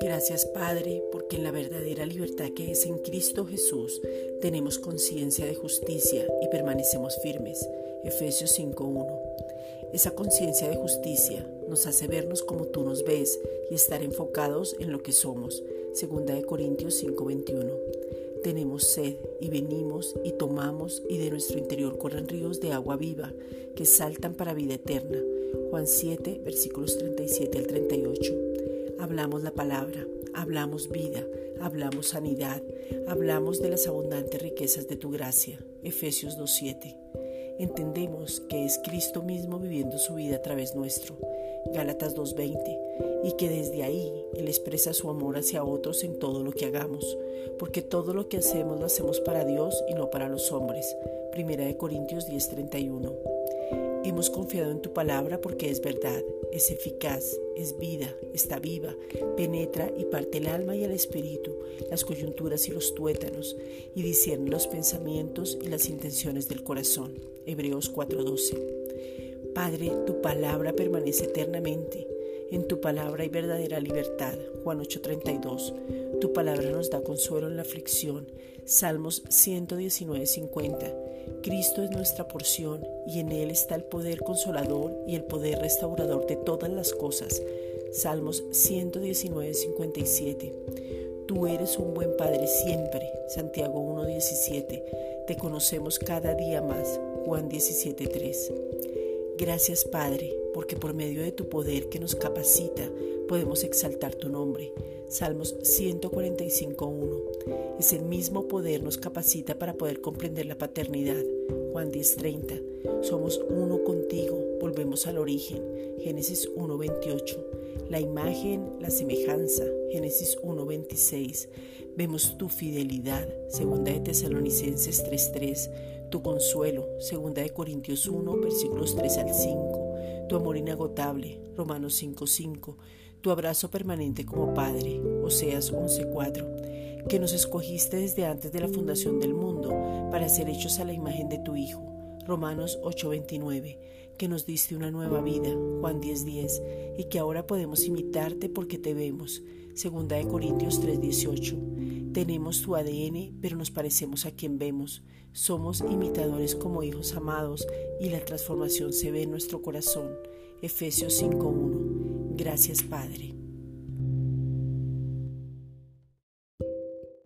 Gracias Padre, porque en la verdadera libertad que es en Cristo Jesús tenemos conciencia de justicia y permanecemos firmes. Efesios 5.1. Esa conciencia de justicia nos hace vernos como tú nos ves y estar enfocados en lo que somos. Segunda de Corintios 5:21. Tenemos sed y venimos y tomamos y de nuestro interior corren ríos de agua viva que saltan para vida eterna. Juan 7, versículos 37 al 38. Hablamos la palabra, hablamos vida, hablamos sanidad, hablamos de las abundantes riquezas de tu gracia. Efesios 2.7. Entendemos que es Cristo mismo viviendo su vida a través nuestro. Gálatas 2.20. Y que desde ahí Él expresa su amor hacia otros en todo lo que hagamos, porque todo lo que hacemos lo hacemos para Dios y no para los hombres. Primera de Corintios 10.31. Hemos confiado en tu palabra porque es verdad, es eficaz, es vida, está viva, penetra y parte el alma y el espíritu, las coyunturas y los tuétanos, y discierne los pensamientos y las intenciones del corazón. Hebreos 4:12. Padre, tu palabra permanece eternamente. En tu palabra hay verdadera libertad. Juan 8:32. Tu palabra nos da consuelo en la aflicción. Salmos 119:50. Cristo es nuestra porción y en Él está el poder consolador y el poder restaurador de todas las cosas. Salmos 119, 57. Tú eres un buen Padre siempre. Santiago 1.17. Te conocemos cada día más. Juan 17.3. Gracias Padre, porque por medio de tu poder que nos capacita podemos exaltar tu nombre. Salmos 145.1. Ese mismo poder nos capacita para poder comprender la paternidad. Juan 10.30. Somos uno contigo, volvemos al origen. Génesis 1.28. La imagen, la semejanza. Génesis 1.26. Vemos tu fidelidad. Segunda de Tesalonicenses 3.3. Tu consuelo. Segunda de Corintios 1, versículos 3 al 5 tu amor inagotable, Romanos 5:5, tu abrazo permanente como Padre, Oseas 11:4, que nos escogiste desde antes de la fundación del mundo para ser hechos a la imagen de tu Hijo, Romanos 8:29, que nos diste una nueva vida, Juan 10:10, y que ahora podemos imitarte porque te vemos, Segunda de Corintios 3:18. Tenemos tu ADN, pero nos parecemos a quien vemos. Somos imitadores como hijos amados y la transformación se ve en nuestro corazón. Efesios 5:1. Gracias Padre.